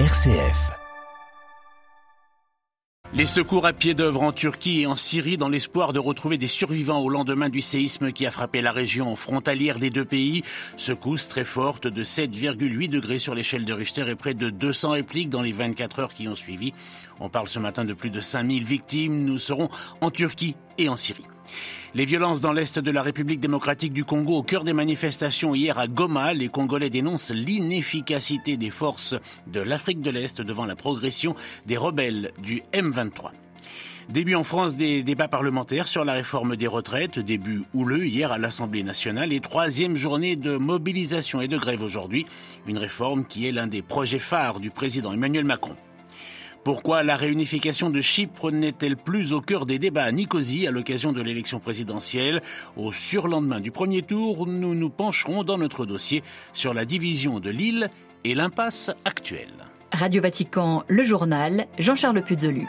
RCF. Les secours à pied d'œuvre en Turquie et en Syrie dans l'espoir de retrouver des survivants au lendemain du séisme qui a frappé la région frontalière des deux pays. Secousse très forte de 7,8 degrés sur l'échelle de Richter et près de 200 répliques dans les 24 heures qui ont suivi. On parle ce matin de plus de 5000 victimes. Nous serons en Turquie et en Syrie. Les violences dans l'est de la République démocratique du Congo au cœur des manifestations hier à Goma, les Congolais dénoncent l'inefficacité des forces de l'Afrique de l'Est devant la progression des rebelles du M23. Début en France des débats parlementaires sur la réforme des retraites, début houleux hier à l'Assemblée nationale et troisième journée de mobilisation et de grève aujourd'hui, une réforme qui est l'un des projets phares du président Emmanuel Macron. Pourquoi la réunification de Chypre n'est-elle plus au cœur des débats à Nicosie à l'occasion de l'élection présidentielle? Au surlendemain du premier tour, nous nous pencherons dans notre dossier sur la division de l'île et l'impasse actuelle. Radio Vatican, le journal, Jean-Charles Puzolu.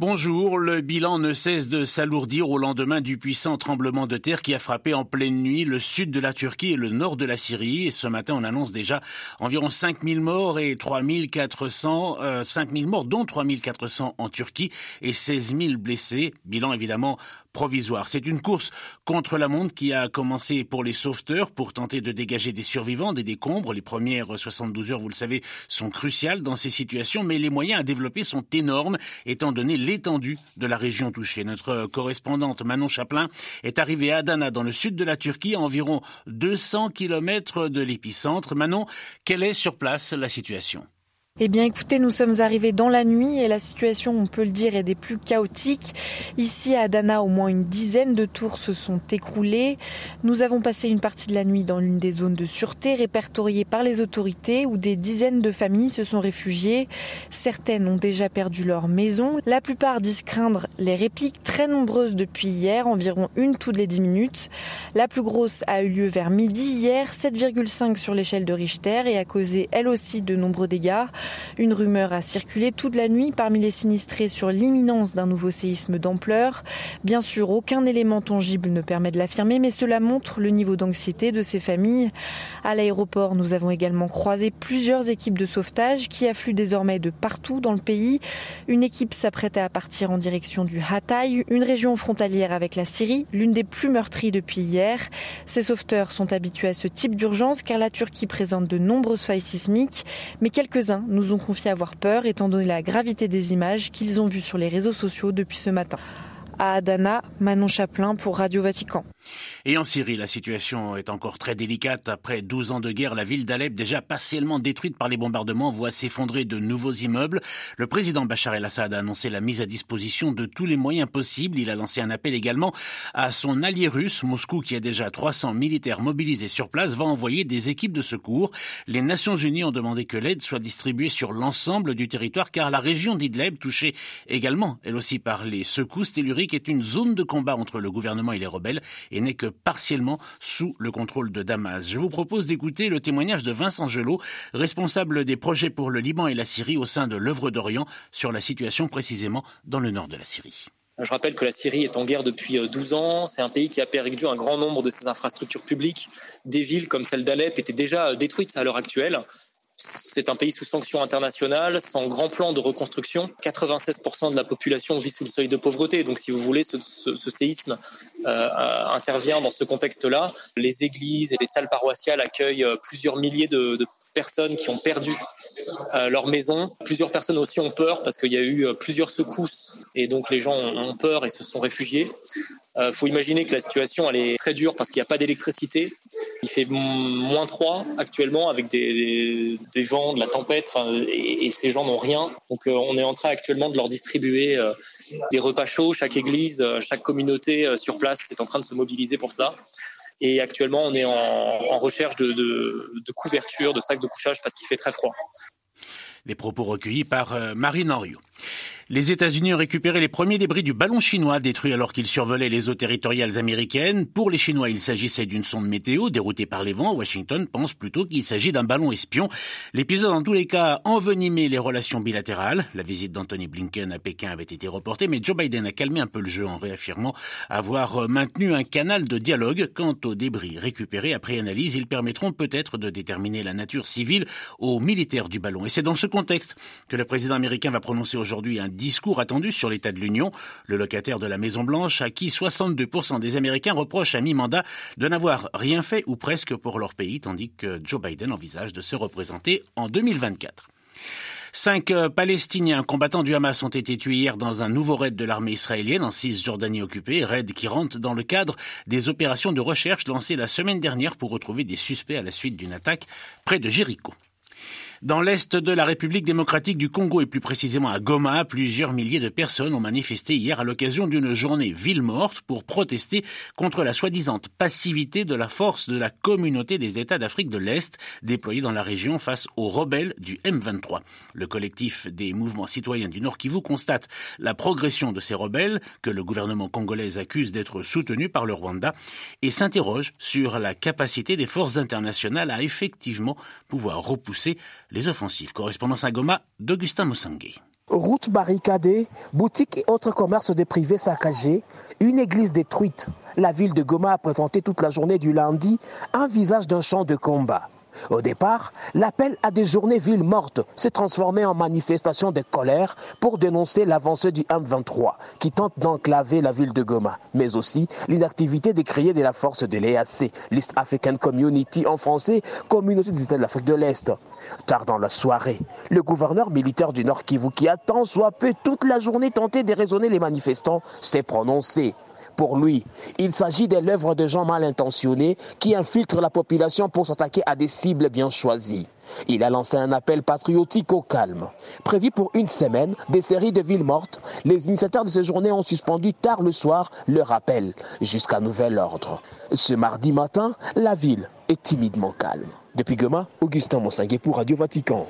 Bonjour, le bilan ne cesse de s'alourdir au lendemain du puissant tremblement de terre qui a frappé en pleine nuit le sud de la Turquie et le nord de la Syrie. Et ce matin, on annonce déjà environ 5000 morts et 3400, euh, 5000 morts, dont 3400 en Turquie et 16 000 blessés. Bilan évidemment provisoire. C'est une course contre la montre qui a commencé pour les sauveteurs pour tenter de dégager des survivants des décombres. Les premières 72 heures, vous le savez, sont cruciales dans ces situations, mais les moyens à développer sont énormes étant donné l'étendue de la région touchée. Notre correspondante Manon Chaplin est arrivée à Adana dans le sud de la Turquie, à environ 200 km de l'épicentre. Manon, quelle est sur place la situation? Eh bien écoutez, nous sommes arrivés dans la nuit et la situation, on peut le dire, est des plus chaotiques. Ici à Adana, au moins une dizaine de tours se sont écroulées. Nous avons passé une partie de la nuit dans l'une des zones de sûreté répertoriées par les autorités où des dizaines de familles se sont réfugiées. Certaines ont déjà perdu leur maison. La plupart disent craindre les répliques très nombreuses depuis hier, environ une toutes les dix minutes. La plus grosse a eu lieu vers midi hier, 7,5 sur l'échelle de Richter et a causé elle aussi de nombreux dégâts. Une rumeur a circulé toute la nuit parmi les sinistrés sur l'imminence d'un nouveau séisme d'ampleur. Bien sûr, aucun élément tangible ne permet de l'affirmer, mais cela montre le niveau d'anxiété de ces familles. À l'aéroport, nous avons également croisé plusieurs équipes de sauvetage qui affluent désormais de partout dans le pays. Une équipe s'apprêtait à partir en direction du Hatay, une région frontalière avec la Syrie, l'une des plus meurtries depuis hier. Ces sauveteurs sont habitués à ce type d'urgence car la Turquie présente de nombreuses failles sismiques, mais quelques-uns nous ont confié avoir peur étant donné la gravité des images qu'ils ont vues sur les réseaux sociaux depuis ce matin à Adana, Manon Chaplin pour Radio Vatican. Et en Syrie, la situation est encore très délicate. Après 12 ans de guerre, la ville d'Alep, déjà partiellement détruite par les bombardements, voit s'effondrer de nouveaux immeubles. Le président Bachar el-Assad a annoncé la mise à disposition de tous les moyens possibles. Il a lancé un appel également à son allié russe, Moscou, qui a déjà 300 militaires mobilisés sur place, va envoyer des équipes de secours. Les Nations Unies ont demandé que l'aide soit distribuée sur l'ensemble du territoire, car la région d'Idleb, touchée également, elle aussi, par les secousses telluriques, est une zone de combat entre le gouvernement et les rebelles et n'est que partiellement sous le contrôle de Damas. Je vous propose d'écouter le témoignage de Vincent Gelot, responsable des projets pour le Liban et la Syrie au sein de l'œuvre d'Orient sur la situation précisément dans le nord de la Syrie. Je rappelle que la Syrie est en guerre depuis 12 euh, ans. C'est un pays qui a perdu un grand nombre de ses infrastructures publiques. Des villes comme celle d'Alep étaient déjà détruites à l'heure actuelle. C'est un pays sous sanctions internationales, sans grand plan de reconstruction. 96% de la population vit sous le seuil de pauvreté. Donc, si vous voulez, ce, séisme euh, intervient dans ce contexte-là. Les églises et les salles paroissiales accueillent euh, plusieurs milliers de, de personnes qui ont perdu euh, leur maison. Plusieurs personnes aussi ont peur parce qu'il y a eu euh, plusieurs secousses et donc les gens ont peur et se sont réfugiés. Il euh, faut imaginer que la situation elle est très dure parce qu'il n'y a pas d'électricité. Il fait moins 3 actuellement avec des, vents, de la tempête et, ces gens n'ont rien. Donc on est en train actuellement de leur distribuer des repas chauds. Chaque église, chaque communauté sur place est en train de se mobiliser pour ça. Et actuellement on est en, recherche de, de, de couverture, de sacs de couchage parce qu'il fait très froid. Les propos recueillis par euh, Marine Henriot. Les États-Unis ont récupéré les premiers débris du ballon chinois détruit alors qu'il survolait les eaux territoriales américaines. Pour les Chinois, il s'agissait d'une sonde météo déroutée par les vents. Washington pense plutôt qu'il s'agit d'un ballon espion. L'épisode, en tous les cas, envenimé les relations bilatérales. La visite d'Anthony Blinken à Pékin avait été reportée, mais Joe Biden a calmé un peu le jeu en réaffirmant avoir maintenu un canal de dialogue. Quant aux débris récupérés après analyse, ils permettront peut-être de déterminer la nature civile aux militaires du ballon. Et c'est dans ce contexte que le président américain va prononcer aujourd'hui un discours attendu sur l'état de l'Union. Le locataire de la Maison-Blanche, à qui 62% des Américains reprochent à mi-mandat de n'avoir rien fait ou presque pour leur pays, tandis que Joe Biden envisage de se représenter en 2024. Cinq euh, Palestiniens combattants du Hamas ont été tués hier dans un nouveau raid de l'armée israélienne en Cisjordanie occupée, raid qui rentre dans le cadre des opérations de recherche lancées la semaine dernière pour retrouver des suspects à la suite d'une attaque près de Jéricho. Dans l'est de la République démocratique du Congo et plus précisément à Goma, plusieurs milliers de personnes ont manifesté hier à l'occasion d'une journée ville morte pour protester contre la soi-disant passivité de la force de la communauté des États d'Afrique de l'Est déployée dans la région face aux rebelles du M23. Le collectif des mouvements citoyens du Nord Kivu constate la progression de ces rebelles que le gouvernement congolais accuse d'être soutenus par le Rwanda et s'interroge sur la capacité des forces internationales à effectivement pouvoir repousser les offensives. Correspondance à Goma d'Augustin Moussangué. Routes barricadées, boutiques et autres commerces de privés saccagés, une église détruite. La ville de Goma a présenté toute la journée du lundi un visage d'un champ de combat. Au départ, l'appel à des journées villes mortes s'est transformé en manifestation de colère pour dénoncer l'avancée du M23 qui tente d'enclaver la ville de Goma, mais aussi l'inactivité décriée de la force de l'EAC, l'East African Community en français, Communauté des États de l'Afrique de l'Est. Tard dans la soirée, le gouverneur militaire du Nord Kivu qui a tant soit peu toute la journée tenté de raisonner les manifestants s'est prononcé. Pour lui, il s'agit de l'œuvre de gens mal intentionnés qui infiltrent la population pour s'attaquer à des cibles bien choisies. Il a lancé un appel patriotique au calme. Prévu pour une semaine, des séries de villes mortes, les initiateurs de ces journées ont suspendu tard le soir leur appel, jusqu'à nouvel ordre. Ce mardi matin, la ville est timidement calme. Depuis Goma, Augustin Monsangé pour Radio Vatican.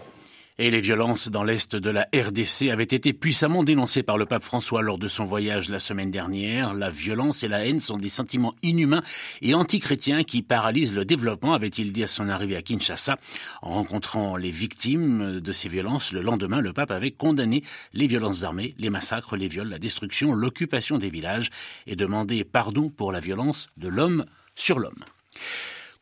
Et les violences dans l'est de la RDC avaient été puissamment dénoncées par le pape François lors de son voyage la semaine dernière. La violence et la haine sont des sentiments inhumains et antichrétiens qui paralysent le développement, avait-il dit à son arrivée à Kinshasa. En rencontrant les victimes de ces violences, le lendemain, le pape avait condamné les violences armées, les massacres, les viols, la destruction, l'occupation des villages et demandé pardon pour la violence de l'homme sur l'homme.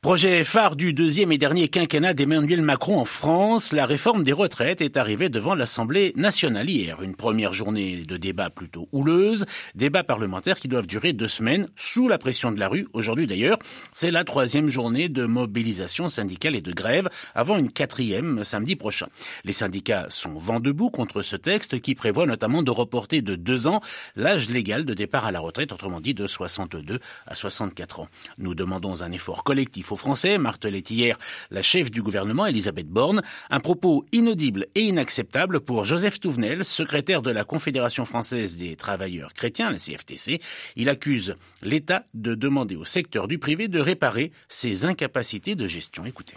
Projet phare du deuxième et dernier quinquennat d'Emmanuel Macron en France, la réforme des retraites est arrivée devant l'Assemblée nationale hier. Une première journée de débat plutôt houleuse, débat parlementaire qui doivent durer deux semaines sous la pression de la rue. Aujourd'hui d'ailleurs, c'est la troisième journée de mobilisation syndicale et de grève avant une quatrième samedi prochain. Les syndicats sont vent debout contre ce texte qui prévoit notamment de reporter de deux ans l'âge légal de départ à la retraite, autrement dit de 62 à 64 ans. Nous demandons un effort collectif aux Français, martelait hier la chef du gouvernement, Elisabeth Borne, un propos inaudible et inacceptable pour Joseph Touvenel, secrétaire de la Confédération française des travailleurs chrétiens, la CFTC. Il accuse l'État de demander au secteur du privé de réparer ses incapacités de gestion. Écoutez.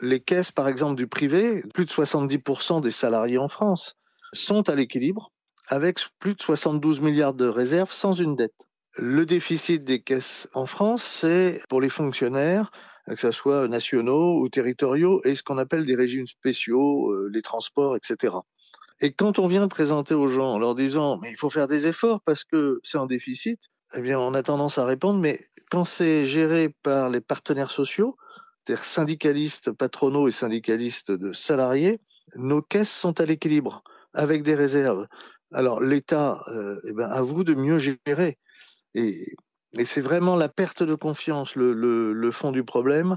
Les caisses, par exemple, du privé, plus de 70% des salariés en France sont à l'équilibre avec plus de 72 milliards de réserves sans une dette. Le déficit des caisses en France, c'est pour les fonctionnaires, que ce soit nationaux ou territoriaux, et ce qu'on appelle des régimes spéciaux, euh, les transports, etc. Et quand on vient présenter aux gens en leur disant mais il faut faire des efforts parce que c'est en déficit, eh bien on a tendance à répondre mais quand c'est géré par les partenaires sociaux, c'est-à-dire syndicalistes patronaux et syndicalistes de salariés, nos caisses sont à l'équilibre avec des réserves. Alors l'État, euh, eh ben, à vous de mieux gérer. Et, c'est vraiment la perte de confiance, le, fond du problème.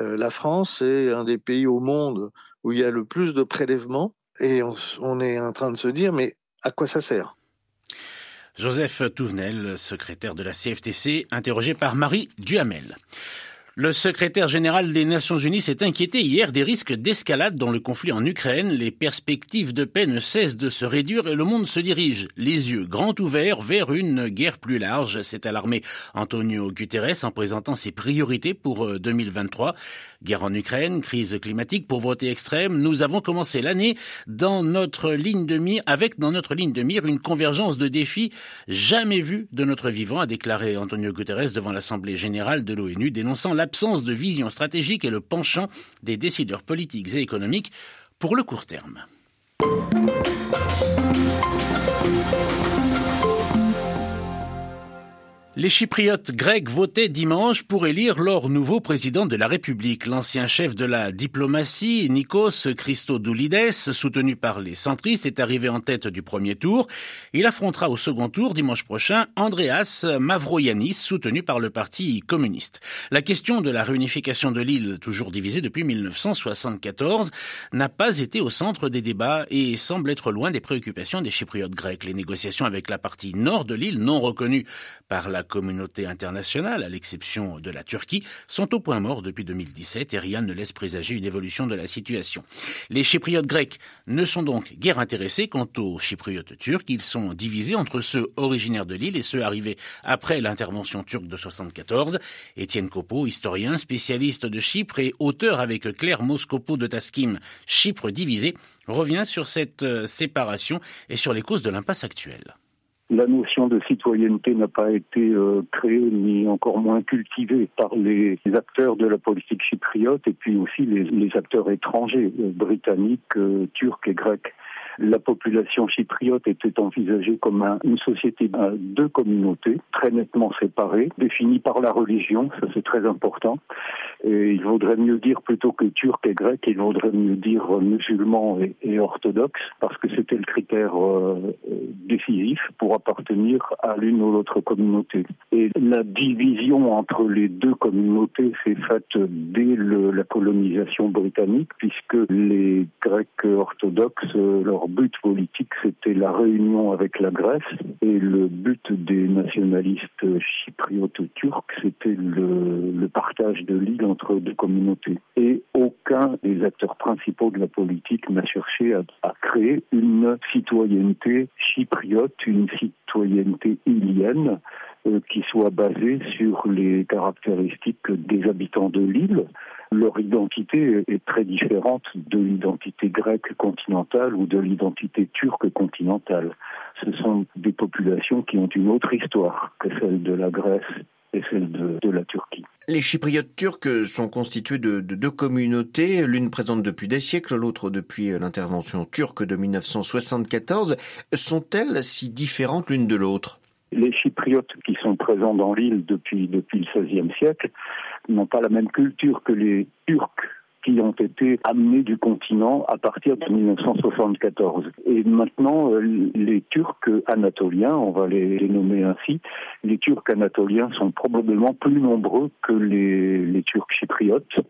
Euh, la France est un des pays au monde où il y a le plus de prélèvements et on, est en train de se dire mais à quoi ça sert? Joseph Touvenel, secrétaire de la CFTC, interrogé par Marie Duhamel. Le secrétaire général des Nations Unies s'est inquiété hier des risques d'escalade dans le conflit en Ukraine. Les perspectives de paix ne cessent de se réduire et le monde se dirige, les yeux grands ouverts, vers une guerre plus large. C'est alarmé Antonio Guterres en présentant ses priorités pour 2023. Guerre en Ukraine, crise climatique, pauvreté extrême. Nous avons commencé l'année dans notre ligne de mire, avec dans notre ligne de mire une convergence de défis jamais vue de notre vivant, a déclaré Antonio Guterres devant l'Assemblée générale de l'ONU, dénonçant la l'absence de vision stratégique et le penchant des décideurs politiques et économiques pour le court terme. Les Chypriotes grecs votaient dimanche pour élire leur nouveau président de la République. L'ancien chef de la diplomatie, Nikos Christodoulides, soutenu par les centristes, est arrivé en tête du premier tour. Il affrontera au second tour dimanche prochain Andreas Mavroyanis, soutenu par le Parti communiste. La question de la réunification de l'île, toujours divisée depuis 1974, n'a pas été au centre des débats et semble être loin des préoccupations des Chypriotes grecs. Les négociations avec la partie nord de l'île, non reconnue par la communauté internationale, à l'exception de la Turquie, sont au point mort depuis 2017 et rien ne laisse présager une évolution de la situation. Les Chypriotes grecs ne sont donc guère intéressés quant aux Chypriotes turcs. Ils sont divisés entre ceux originaires de l'île et ceux arrivés après l'intervention turque de 74. Étienne Kopo, historien, spécialiste de Chypre et auteur avec Claire Moscopo de Taskim, Chypre divisé, revient sur cette euh, séparation et sur les causes de l'impasse actuelle la notion de citoyenneté n'a pas été euh, créée ni encore moins cultivée par les, acteurs de la politique chypriote et puis aussi les, acteurs étrangers, euh, britanniques, euh, turcs et grecs la population chypriote était envisagée comme une société de deux communautés très nettement séparées, définies par la religion, ça c'est très important. Et il vaudrait mieux dire plutôt que turc et grec, il vaudrait mieux dire musulman et, orthodoxe, parce que c'était le critère euh, décisif pour appartenir à l'une ou l'autre communauté. Et la division entre les deux communautés s'est faite dès la colonisation britannique, puisque les Grecs orthodoxes, euh, leur but politique, c'était la réunion avec la Grèce et le but des nationalistes chypriotes turcs, c'était le, partage de l'île entre deux communautés. Et aucun des acteurs principaux de la politique n'a cherché à, à créer une citoyenneté chypriote, une citoyenneté ilienne euh, qui soit basée sur les caractéristiques des habitants de l'île. Leur identité est très différente de l'identité grecque continentale ou de l'identité turque continentale. Ce sont des populations qui ont une autre histoire que celle de la Grèce et celle de, la Turquie. Les Chypriotes turcs sont constitués de, de deux communautés, l'une présente depuis des siècles, l'autre depuis l'intervention turque de 1974. Sont-elles si différentes l'une de l'autre? Les Chypriotes qui sont présents dans l'île depuis, depuis le XVIe siècle n'ont pas la même culture que les Turcs qui ont été amenés du continent à partir de 1974. Et maintenant, euh, les Turcs anatoliens, on va les, nommer ainsi, les Turcs anatoliens sont probablement plus nombreux que les, les Turcs chypriotes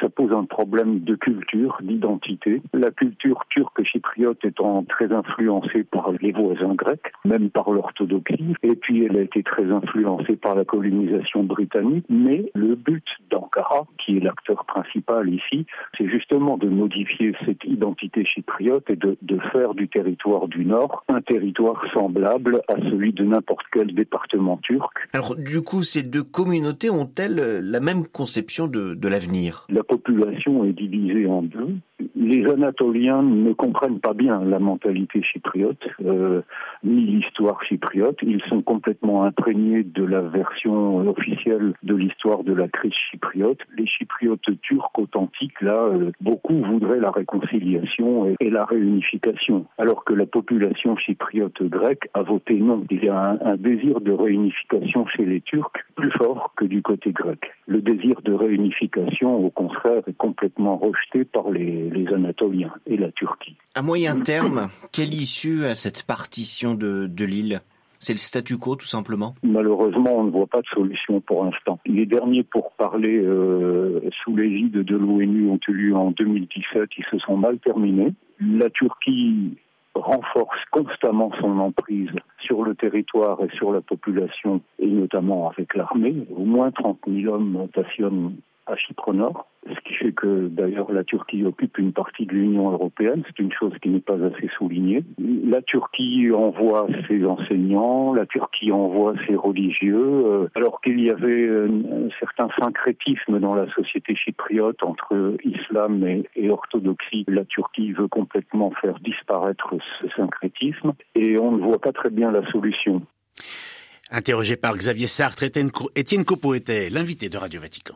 ça pose un problème de culture, d'identité. La culture turque chypriote étant très influencée par les voisins grecs, même par l'orthodoxie, et puis elle a été très influencée par la colonisation britannique. Mais le but d'Ankara, qui est l'acteur principal ici, c'est justement de modifier cette identité chypriote et de, faire du territoire du Nord un territoire semblable à celui de n'importe quel département turc. Alors du coup, ces deux communautés ont-elles la même conception de l'avenir? La population est divisée en deux. Les Anatoliens ne comprennent pas bien la mentalité chypriote, euh, ni l'histoire chypriote. Ils sont complètement imprégnés de la version officielle de l'histoire de la crise chypriote. Les chypriotes turcs authentiques, là, euh, beaucoup voudraient la réconciliation et, la réunification, alors que la population chypriote grecque a voté non. Il y a un, désir de réunification chez les Turcs plus fort que du côté grec. Le désir de réunification, au contraire, est complètement rejeté par les les, Anatoliens et la Turquie. À moyen terme, quelle issue à cette partition de, l'île c'est le statu quo tout simplement Malheureusement, on ne voit pas de solution pour l'instant. Les derniers pour parler euh, sous l'égide de l'ONU ont eu lieu en 2017, ils se sont mal terminés. La Turquie renforce constamment son emprise sur le territoire et sur la population, et notamment avec l'armée. Au moins 30 000 hommes stationnent à Chypre Nord, ce qui fait que d'ailleurs la Turquie occupe une partie de l'Union européenne, c'est une chose qui n'est pas assez soulignée. La Turquie envoie ses enseignants, la Turquie envoie ses religieux, euh, alors qu'il y avait un, certain syncrétisme dans la société chypriote entre islam et, orthodoxie. La Turquie veut complètement faire disparaître ce syncrétisme et on ne voit pas très bien la solution. Interrogé par Xavier Sartre, Étienne Copo était l'invité de Radio Vatican.